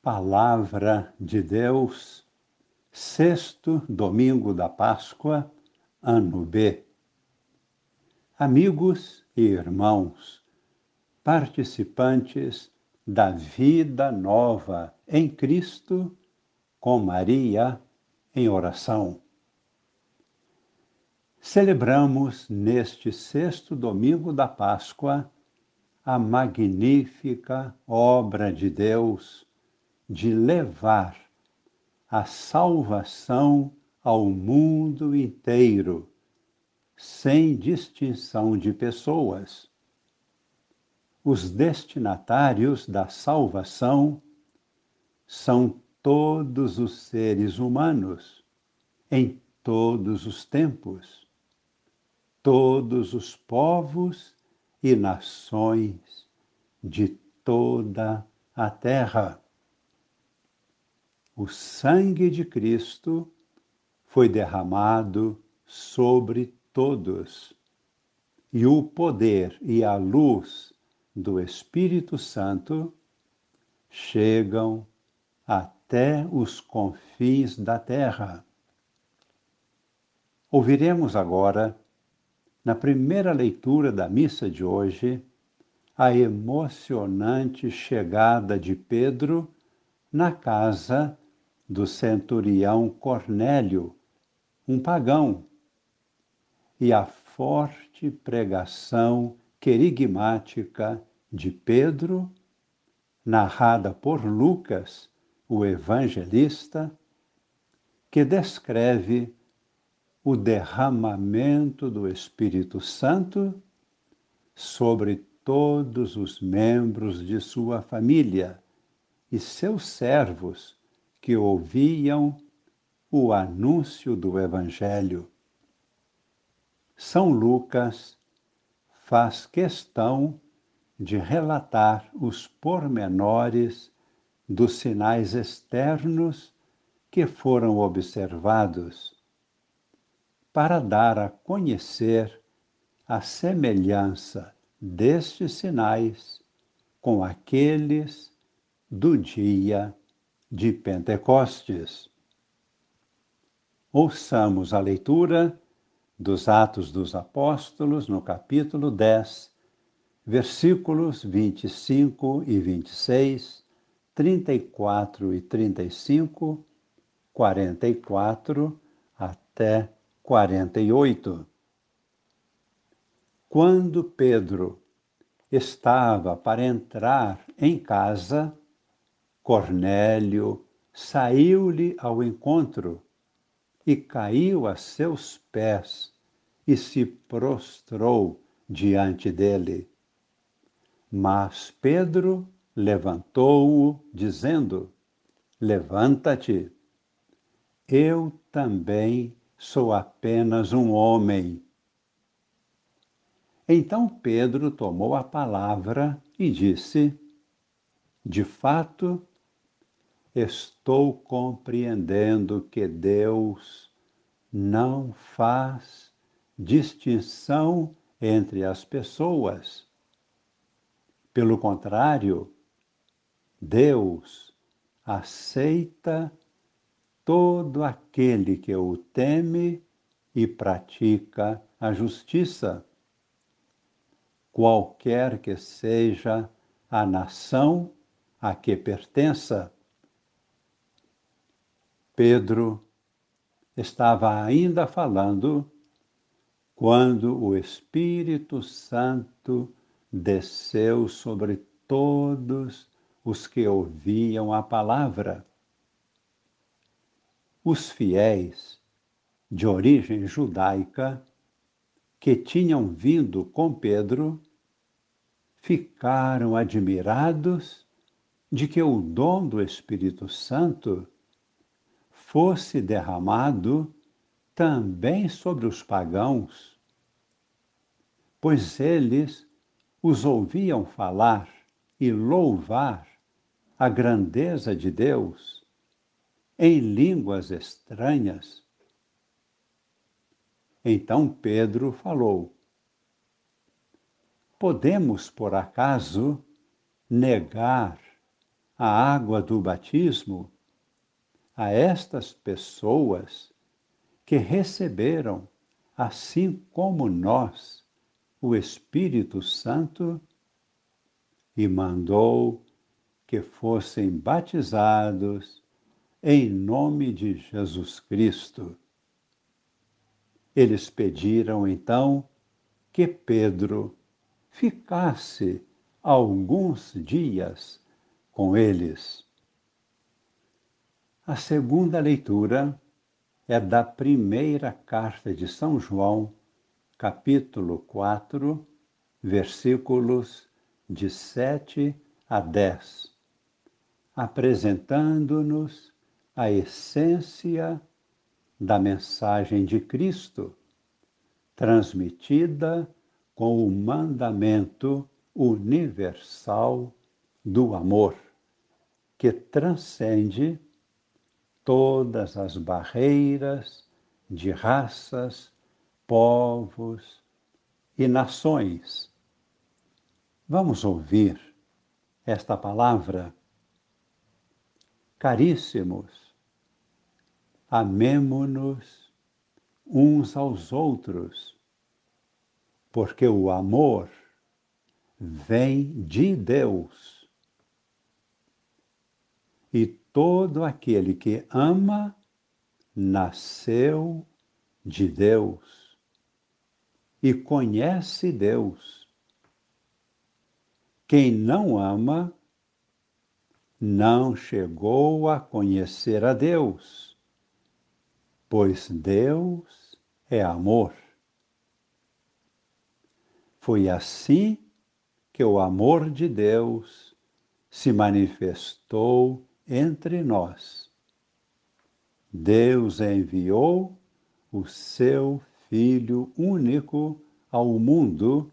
Palavra de Deus, sexto domingo da Páscoa, ano B. Amigos e irmãos, participantes da vida nova em Cristo, com Maria em oração. Celebramos neste sexto domingo da Páscoa a magnífica obra de Deus de levar a salvação ao mundo inteiro, sem distinção de pessoas. Os destinatários da salvação são todos os seres humanos, em todos os tempos, todos os povos e nações de toda a terra o sangue de Cristo foi derramado sobre todos, e o poder e a luz do Espírito Santo chegam até os confins da terra. Ouviremos agora, na primeira leitura da missa de hoje, a emocionante chegada de Pedro na casa do centurião Cornélio, um pagão, e a forte pregação querigmática de Pedro, narrada por Lucas, o evangelista, que descreve o derramamento do Espírito Santo sobre todos os membros de sua família e seus servos que ouviam o anúncio do Evangelho. São Lucas faz questão de relatar os pormenores dos sinais externos que foram observados, para dar a conhecer a semelhança destes sinais com aqueles do dia de Pentecostes. Ouçamos a leitura dos Atos dos Apóstolos, no capítulo 10, versículos 25 e 26, 34 e 35, 44 até 48. Quando Pedro estava para entrar em casa, Cornélio saiu-lhe ao encontro e caiu a seus pés e se prostrou diante dele. Mas Pedro levantou-o, dizendo: Levanta-te. Eu também sou apenas um homem. Então Pedro tomou a palavra e disse: De fato, estou compreendendo que Deus não faz distinção entre as pessoas. Pelo contrário, Deus aceita todo aquele que o teme e pratica a justiça, qualquer que seja a nação a que pertença. Pedro estava ainda falando quando o Espírito Santo desceu sobre todos os que ouviam a palavra. Os fiéis de origem judaica que tinham vindo com Pedro ficaram admirados de que o dom do Espírito Santo fosse derramado também sobre os pagãos, pois eles os ouviam falar e louvar a grandeza de Deus em línguas estranhas. Então Pedro falou: Podemos, por acaso, negar a água do batismo a estas pessoas que receberam, assim como nós, o Espírito Santo e mandou que fossem batizados em nome de Jesus Cristo. Eles pediram então que Pedro ficasse alguns dias com eles. A segunda leitura é da primeira carta de São João, capítulo 4, versículos de 7 a 10, apresentando-nos a essência da mensagem de Cristo, transmitida com o mandamento universal do amor, que transcende todas as barreiras de raças, povos e nações. Vamos ouvir esta palavra. Caríssimos, amemo-nos uns aos outros, porque o amor vem de Deus e todo aquele que ama nasceu de Deus e conhece Deus. Quem não ama não chegou a conhecer a Deus, pois Deus é amor. Foi assim que o amor de Deus se manifestou entre nós. Deus enviou o seu Filho único ao mundo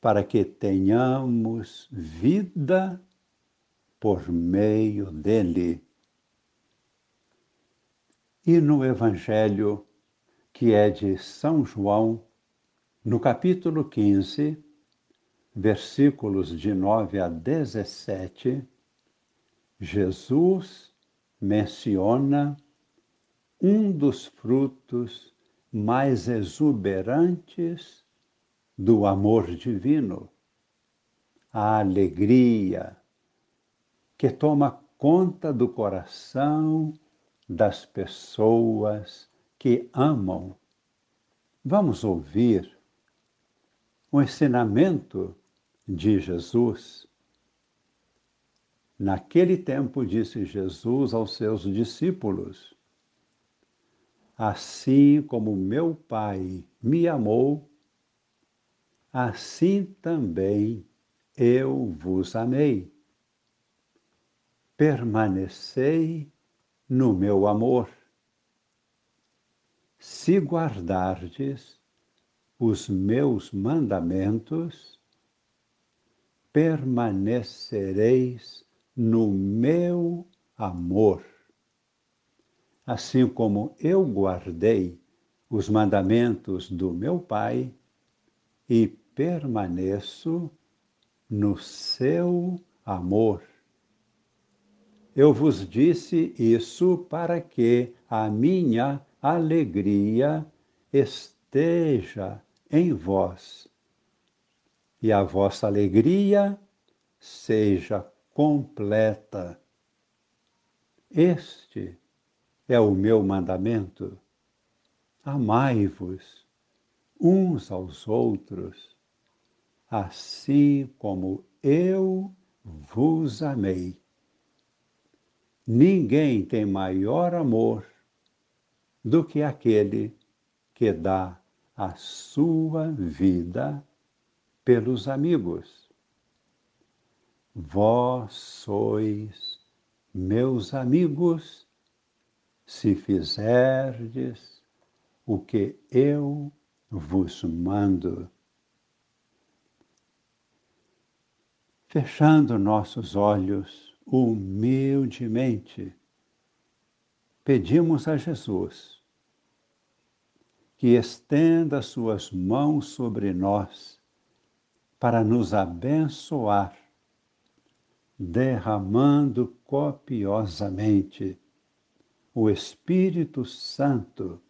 para que tenhamos vida por meio dele. E no Evangelho, que é de São João, no capítulo 15, versículos de 9 a 17, Jesus menciona um dos frutos mais exuberantes do amor divino, a alegria que toma conta do coração das pessoas que amam. Vamos ouvir o ensinamento de Jesus Naquele tempo, disse Jesus aos seus discípulos: Assim como meu Pai me amou, assim também eu vos amei. Permanecei no meu amor. Se guardardes os meus mandamentos, permanecereis no meu amor. Assim como eu guardei os mandamentos do meu Pai e permaneço no seu amor. Eu vos disse isso para que a minha alegria esteja em vós e a vossa alegria seja completa. Este é o meu mandamento. Amai-vos uns aos outros, assim como eu vos amei. Ninguém tem maior amor do que aquele que dá a sua vida pelos amigos. Vós sois meus amigos, se fizerdes o que eu vos mando. Fechando nossos olhos humildemente, pedimos a Jesus que estenda suas mãos sobre nós para nos abençoar derramando copiosamente o Espírito Santo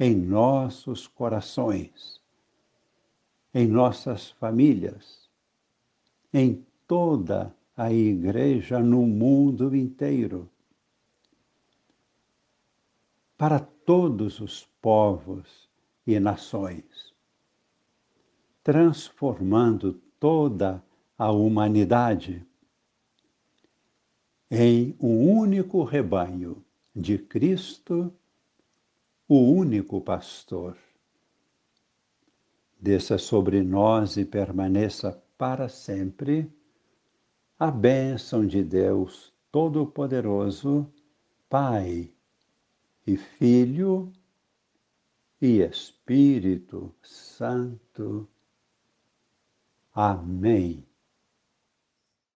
em nossos corações, em nossas famílias, em toda a Igreja no mundo inteiro, para todos os povos e nações, transformando toda a humanidade em um único rebanho de Cristo, o único pastor. Desça sobre nós e permaneça para sempre a bênção de Deus Todo-Poderoso, Pai e Filho e Espírito Santo. Amém.